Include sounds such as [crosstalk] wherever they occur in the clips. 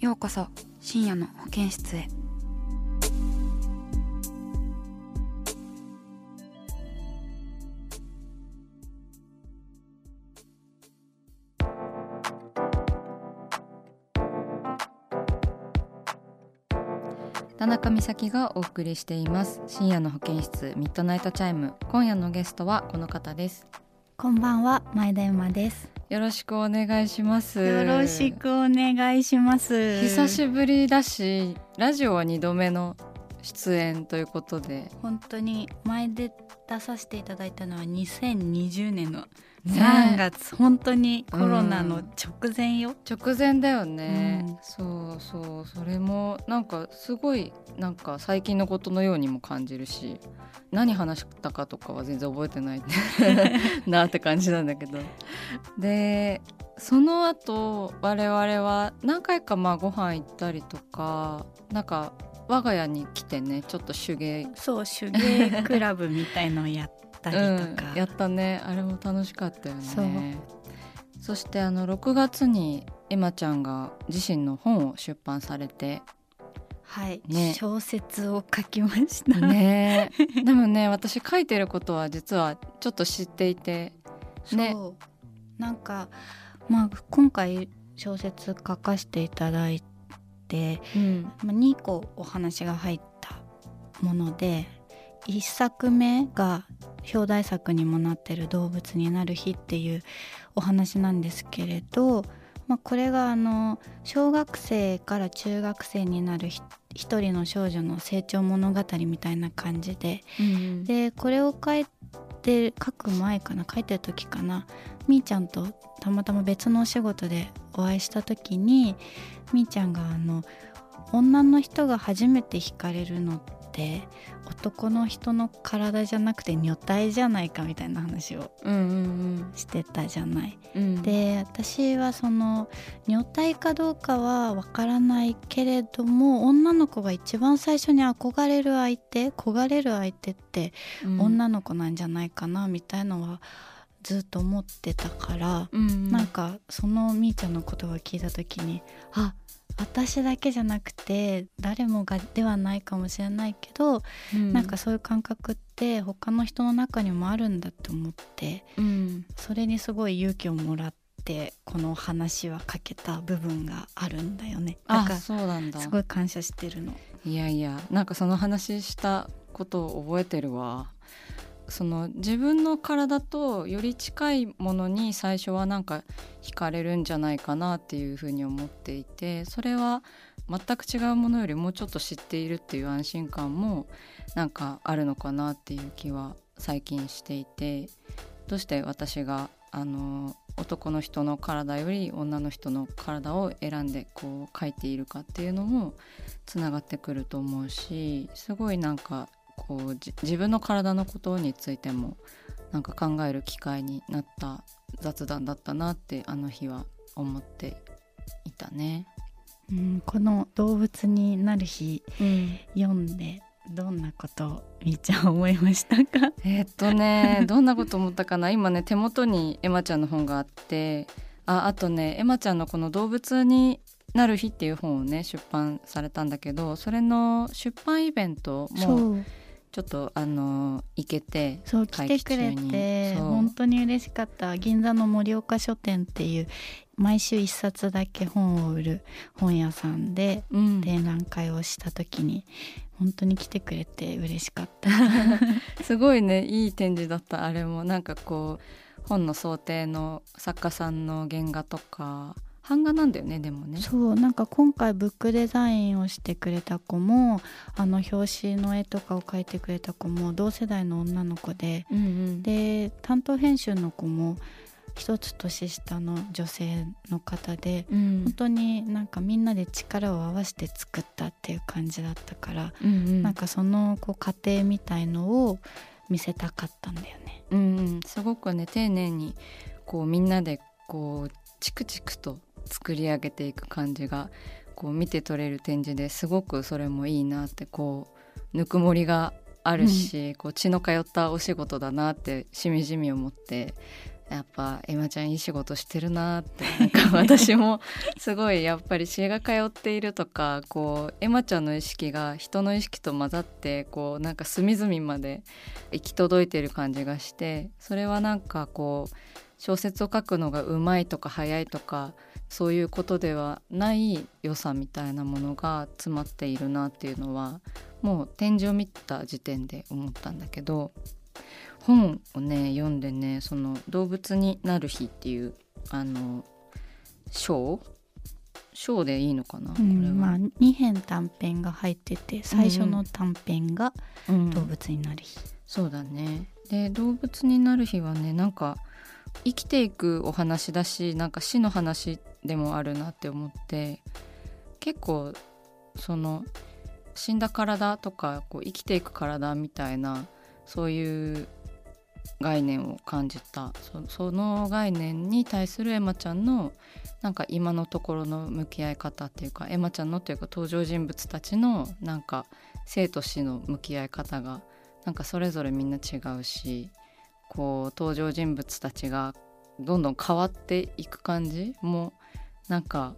ようこそ深夜の保健室へ。田中美咲がお送りしています。深夜の保健室ミッドナイトチャイム。今夜のゲストはこの方です。こんばんは前田山です。よろしくお願いします。よろしくお願いします。久しぶりだしラジオは2度目の出演ということで。本当に前で出させていただいたのは2020年のね。3月、本当にコロナの直前よ、直前だよね、うん。そうそう。それもなんかすごいなんか最近のことのようにも感じるし何話したかとかは全然覚えてない [laughs] なって感じなんだけど。でその後我々は何回かまあご飯行ったりとかなんか我が家に来てねちょっと手芸。そう手芸クラブみたいのをやったりとか、うん、やったね。あれも楽しかったよね。そしてあの6月にエマちゃんが自身の本を出版されて。はい、ね。小説を書きました、ね。でもね私書いてることは実はちょっと知っていて。ね。そう。なんかまあ今回小説書かせていただいてうん。まあ2個お話が入ったもので1作目が表題作にもなってる「動物になる日」っていうお話なんですけれど、まあ、これがあの小学生から中学生になるひ一人の少女の成長物語みたいな感じでうん。でこれを書いて書く前かな書いてる時かなみーちゃんとたまたま別のお仕事でお会いした時にみーちゃんがあの女の人が初めて惹かれるのって男の人の体じゃなくて女体じゃないかみたいな話をうんうんしてたじゃない。うん。うんで私はその女体かどうかはわからないけれども女の子が一番最初に憧れる相手焦がれる相手ってうん。女の子なんじゃないかなみたいのはずっと思ってたから、うんなんかそのみーちゃんの言葉を聞いた時にあ私だけじゃなくて誰もがではないかもしれないけど、うん。なんかそういう感覚って他の人の中にもあるんだって思ってうん。それにすごい勇気をもらってこの話は書けた部分があるんだよね。だあかそうなんだ。らすごい感謝してるの。いやいやなんかその話したことを覚えてるわその自分の体とより近いものに最初はなんか惹かれるんじゃないかなっていうふうに思っていてそれは全く違うものよりもうちょっと知っているっていう安心感もなんかあるのかなっていう気は最近していてどうして私があの男の人の体より女の人の体を選んでこう描いているかっていうのもつながってくると思うしすごいなんかこうじ自分の体のことについてもなんか考える機会になった雑談だったなってあの日は思っていたね。うん、この動物になる日うん、読んでどんなことをみーちゃん思いましたか？えーっとね [laughs] どんなこと思ったかな？今ね手元にエマちゃんの本があってああとねエマちゃんのこの「動物になる日」っていう本をね出版されたんだけどそれの出版イベントもちょっとあの行けてそう来てくれて本当に嬉しかった。銀座の盛岡書店っていう毎週1冊だけ本を売る本屋さんで展覧会をした時に、本当に来てくれて嬉しかった。[laughs] すごいねいい展示だった。あれもなんかこう本の想定の作家さんの原画とか版画なんだよねでもね。そうなんか今回ブックデザインをしてくれた子もあの表紙の絵とかを描いてくれた子も同世代の女の子で、うんうん、で担当編集の子も一つ年下の女性の方で、うん、本当になんかみんなで力を合わせて作ったっていう感じだったから、うんうん、なんかそのこう過程みたいのを見せたかったんだよね。うん、うん、すごくね丁寧にこうみんなでこうチクチクと作り上げていく感じがこう見て取れる展示ですごくそれもいいなってこうぬくもりがあるし、うん、こう血の通ったお仕事だなってしみじみ思ってやっぱエマちゃんいい仕事してるなってなんか [laughs] 私もすごいやっぱり血が通っているとかこうエマちゃんの意識が人の意識と混ざってこうなんか隅々まで行き届いてる感じがしてそれはなんかこう小説を書くのがうまいとか早いとかそういうことではない良さみたいなものが詰まっているなっていうのはもう展示を見た時点で思ったんだけど本をね読んでねその「動物になる日」っていうあの章？章でいいのかな、うん、まあ、2編短編が入ってて最初の短編が「動物になる日」うんうん、そうだね。で「動物になる日」はねなんか生きていくお話だしなんか死の話でもあるなって思って結構その死んだ体とかこう生きていく体みたいなそういう概念を感じた。その概念に対するエマちゃんのなんか今のところの向き合い方っていうかエマちゃんのっていうか登場人物たちのなんか生と死の向き合い方がなんかそれぞれみんな違うしこう登場人物たちがどんどん変わっていく感じもなんか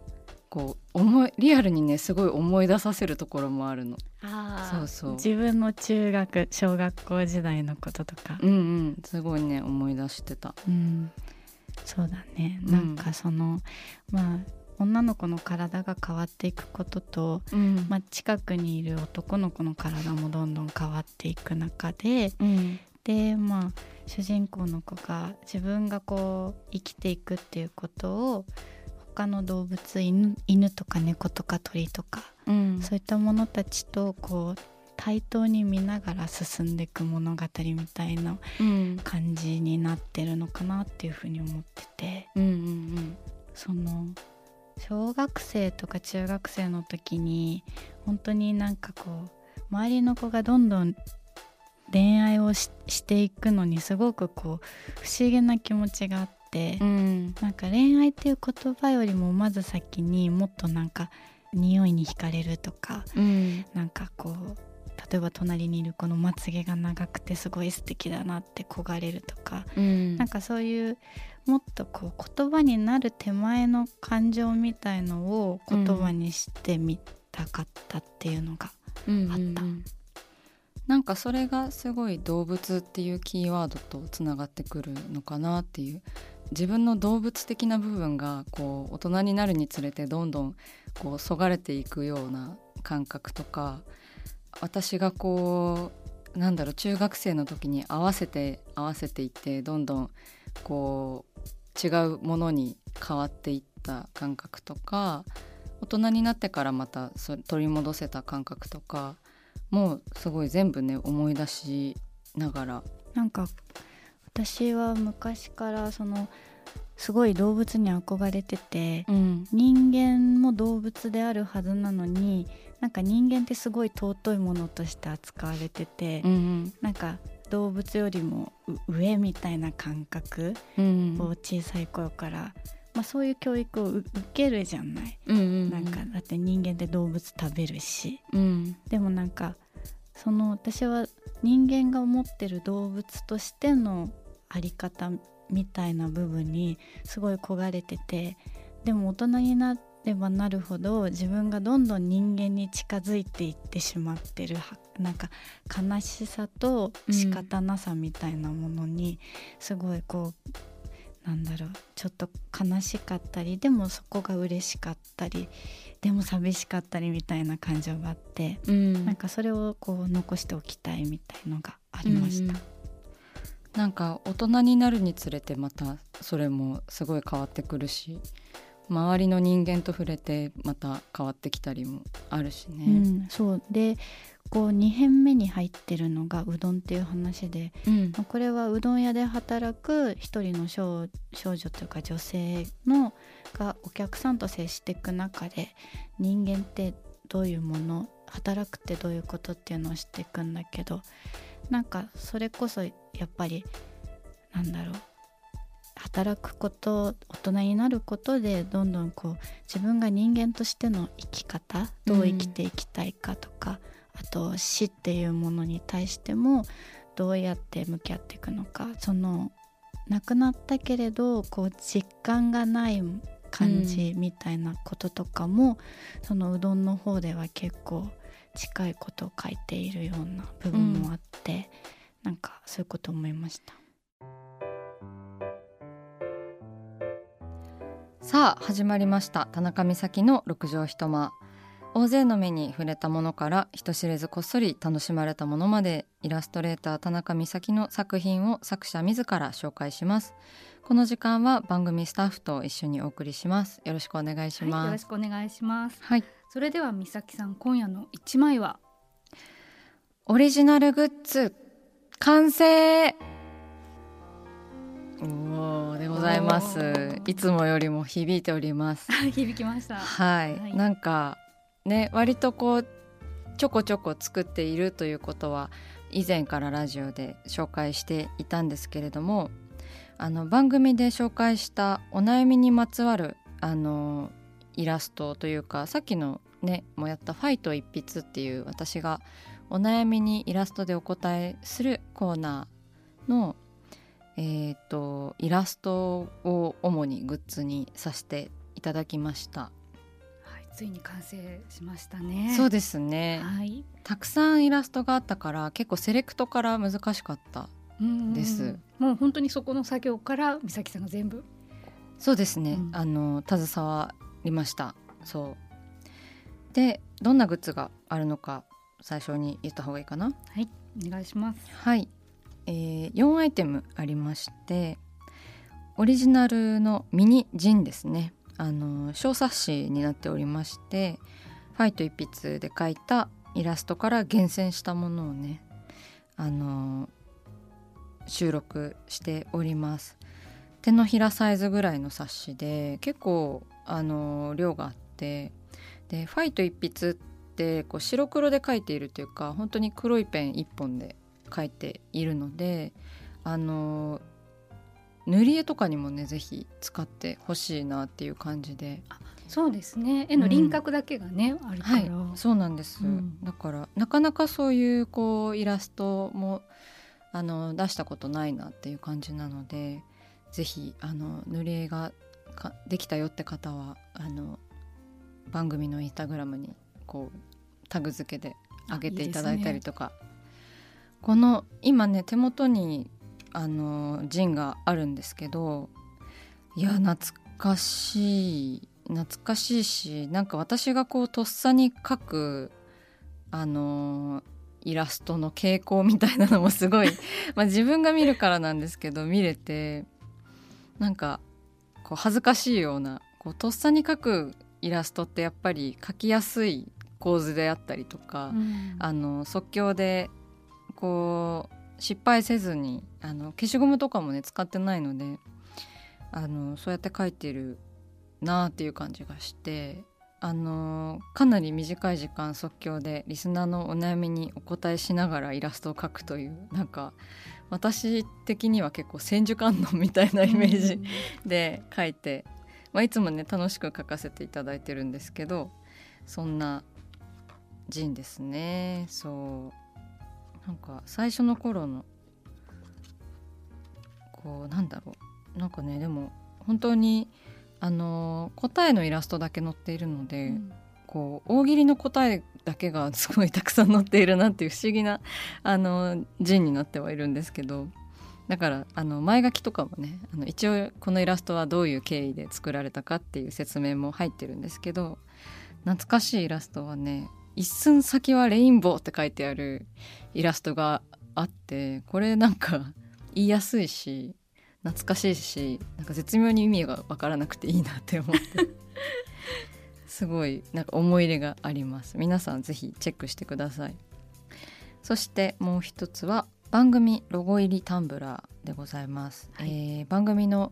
こう思いリアルにねすごい思い出させるところもあるの。あそうそう。自分の中学小学校時代のこととか。うんうん。すごいね思い出してた。うん、そうだね。なんかその、うん、まあ女の子の体が変わっていくことと、うん、まあ、近くにいる男の子の体もどんどん変わっていく中で、うん、でまあ主人公の子が自分がこう生きていくっていうことを他の動物犬犬とか猫とか鳥とか、うん、そういったものたちとこう対等に見ながら進んでいく物語みたいな感じになってるのかなっていうふうに思ってて、うんうんうん、その小学生とか中学生の時に本当になんかこう周りの子がどんどん恋愛をしていくのにすごくこう不思議な気持ちがあって。て、うん、なんか恋愛っていう言葉よりもまず先にもっとなんか匂いに惹かれるとか、うん、なんかこう例えば隣にいる子のまつげが長くてすごい素敵だなって焦がれるとか、うん、なんかそういうもっとこう言葉になる手前の感情みたいのを言葉にしてみたかったっていうのがあった。うんうんうんなんかそれがすごい動物っていうキーワードとつながってくるのかなっていう自分の動物的な部分がこう大人になるにつれてどんどんこうそがれていくような感覚とか私がこうなんだろう中学生の時に合わせて合わせていってどんどんこう違うものに変わっていった感覚とか大人になってからまた取り戻せた感覚とかもうすごい全部ね思い出しながら。なんか私は昔からそのすごい動物に憧れてて、うん、人間も動物であるはずなのになんか人間ってすごい尊いものとして扱われてて、うん、なんか動物よりも上みたいな感覚を小さい頃から、まあ、そういう教育を受けるじゃない、うんうんうん、なんかだって人間って動物食べるし、うん、でもなんかその私は人間が思ってる動物としてのあり方みたいな部分にすごい焦がれててでも大人になっればなるほど自分がどんどん人間に近づいていってしまってるなんか悲しさと仕方なさみたいなものにすごいこう、なんだろうちょっと悲しかったりでもそこが嬉しかったりでも寂しかったりみたいな感情があって、うん、なんかそれをこう残しておきたいみたいのがありました。うん、なんか大人になるにつれてまたそれもすごい変わってくるし周りの人間と触れてまた変わってきたりもあるしね。うん、そうでこう2編目に入ってるのがうどんっていう話で、うん、これはうどん屋で働く一人の少女というか女性のがお客さんと接していく中で人間ってどういうもの働くってどういうことっていうのを知っていくんだけどなんかそれこそやっぱりなんだろう働くこと大人になることでどんどんこう自分が人間としての生き方どう生きていきたいかとか、あと死っていうものに対してもどうやって向き合っていくのか。その亡くなったけれどこう実感がない感じみたいなこととかも、うん、そのうどんの方では結構近いことを書いているような部分もあって、うん、なんかそういうこと思いました。さあ始まりました。田中美咲の六畳一間。大勢の目に触れたものから人知れずこっそり楽しまれたものまでイラストレーター田中美咲の作品を作者自ら紹介します。この時間は番組スタッフと一緒にお送りします。よろしくお願いします、はい、よろしくお願いします。はい。それでは美咲さん今夜の一枚は？オリジナルグッズ完成。おおでございます。いつもよりも響いております。[laughs] 響きました。はい、はい、なんかね割とこうちょこちょこ作っているということは以前からラジオで紹介していたんですけれどもあの番組で紹介したお悩みにまつわるあのイラストというかさっきのねもやった「ファイト一筆」っていう私がお悩みにイラストでお答えするコーナーの、えーとイラストを主にグッズにさせていただきました。ついに完成しましたね。そうですね、はい、たくさんイラストがあったから結構セレクトから難しかったです。もう本当にそこの作業から美咲さんが全部。そうですね、うん、あの携わりました。そう。でどんなグッズがあるのか最初に言った方がいいかな。はい。お願いします。はい、えー、4アイテムありましてオリジナルのミニジンですねあの小冊子になっておりましてファイト一筆で描いたイラストから厳選したものをねあの収録しております。手のひらサイズぐらいの冊子で結構あの量があってでファイト一筆ってこう白黒で描いているというか本当に黒いペン1本で描いているのであの塗り絵とかにもねぜひ使ってほしいなっていう感じで。そうですね。絵の輪郭だけがね、うん、あるから、はい、そうなんです、うん、だからなかなかそういうこうイラストもあの出したことないなっていう感じなのでぜひあの塗り絵がかできたよって方はあの番組のインスタグラムにこうタグ付けで上げていただいたりとか、ね、この今ね手元にあのジンがあるんですけどいや懐かしい懐かしいしなんか私がこうとっさに描くあのイラストの傾向みたいなのもすごい [laughs] まあ自分が見るからなんですけど見れてなんかこう恥ずかしいようなこうとっさに描くイラストってやっぱり描きやすい構図であったりとか、うん、あの即興でこう失敗せずにあの消しゴムとかもね使ってないのであのそうやって描いてるなっていう感じがしてあのかなり短い時間即興でリスナーのお悩みにお答えしながらイラストを描くというなんか私的には結構千手観音みたいなイメージで描いて、まあ、いつもね楽しく描かせていただいてるんですけどそんなジンですね。そうなんか最初の頃のこうなんだろうなんかねでも本当にあの答えのイラストだけ載っているので、うん。こう大喜利の答えだけがすごいたくさん載っているなっていう不思議なあの字になってはいるんですけどだからあの前書きとかもねあの一応このイラストはどういう経緯で作られたかっていう説明も入ってるんですけど懐かしいイラストはね「一寸先はレインボー」って書いてあるイラストがあってこれなんか言いやすいし懐かしいしなんか絶妙に意味が分からなくていいなって思って。[laughs] すごいなんか思い入れがあります。皆さんぜひチェックしてください。そしてもう一つは番組ロゴ入りタンブラーでございます、えー番組の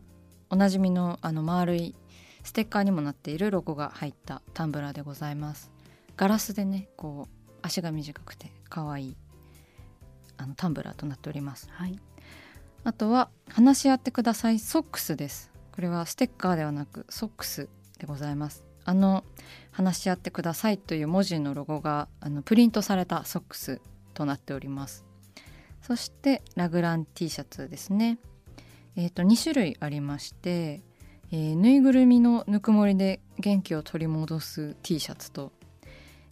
おなじみのあの丸いステッカーにもなっているロゴが入ったタンブラーでございますガラスでねこう足が短くて可愛いあのタンブラーとなっております。はい。あとは話し合ってくださいソックスです。これはステッカーではなくソックスでございます。あの話し合ってくださいという文字のロゴがあのプリントされたソックスとなっております。そしてラグラン T シャツですね。えっ、と2種類ありまして、えーぬいぐるみのぬくもりで元気を取り戻す T シャツと、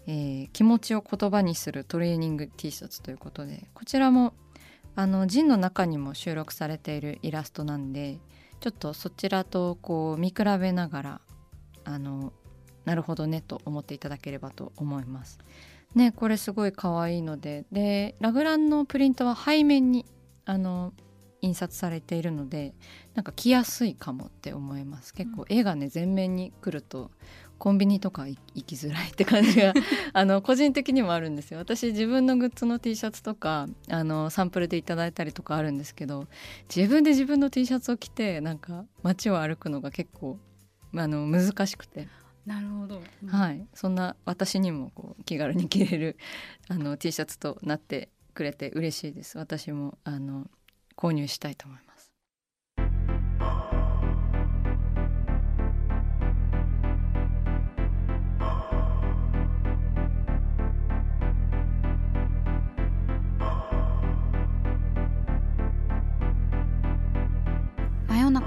えー気持ちを言葉にするトレーニング T シャツということでこちらもあのジンの中にも収録されているイラストなんでちょっとそちらとこう見比べながらあのなるほどねと思っていただければと思います。ねこれすごい可愛いのででラグランのプリントは背面にあの印刷されているのでなんか着やすいかもって思います結構絵がね前面に来るとコンビニとか行行きづらいって感じが [laughs] あの個人的にもあるんですよ。私自分のグッズの T シャツとかあのサンプルでいただいたりとかあるんですけど自分で自分の T シャツを着てなんか街を歩くのが結構あの難しくて、なるほど、はい、そんな私にもこう気軽に着れるあの T シャツとなってくれて嬉しいです。私もあの購入したいと思います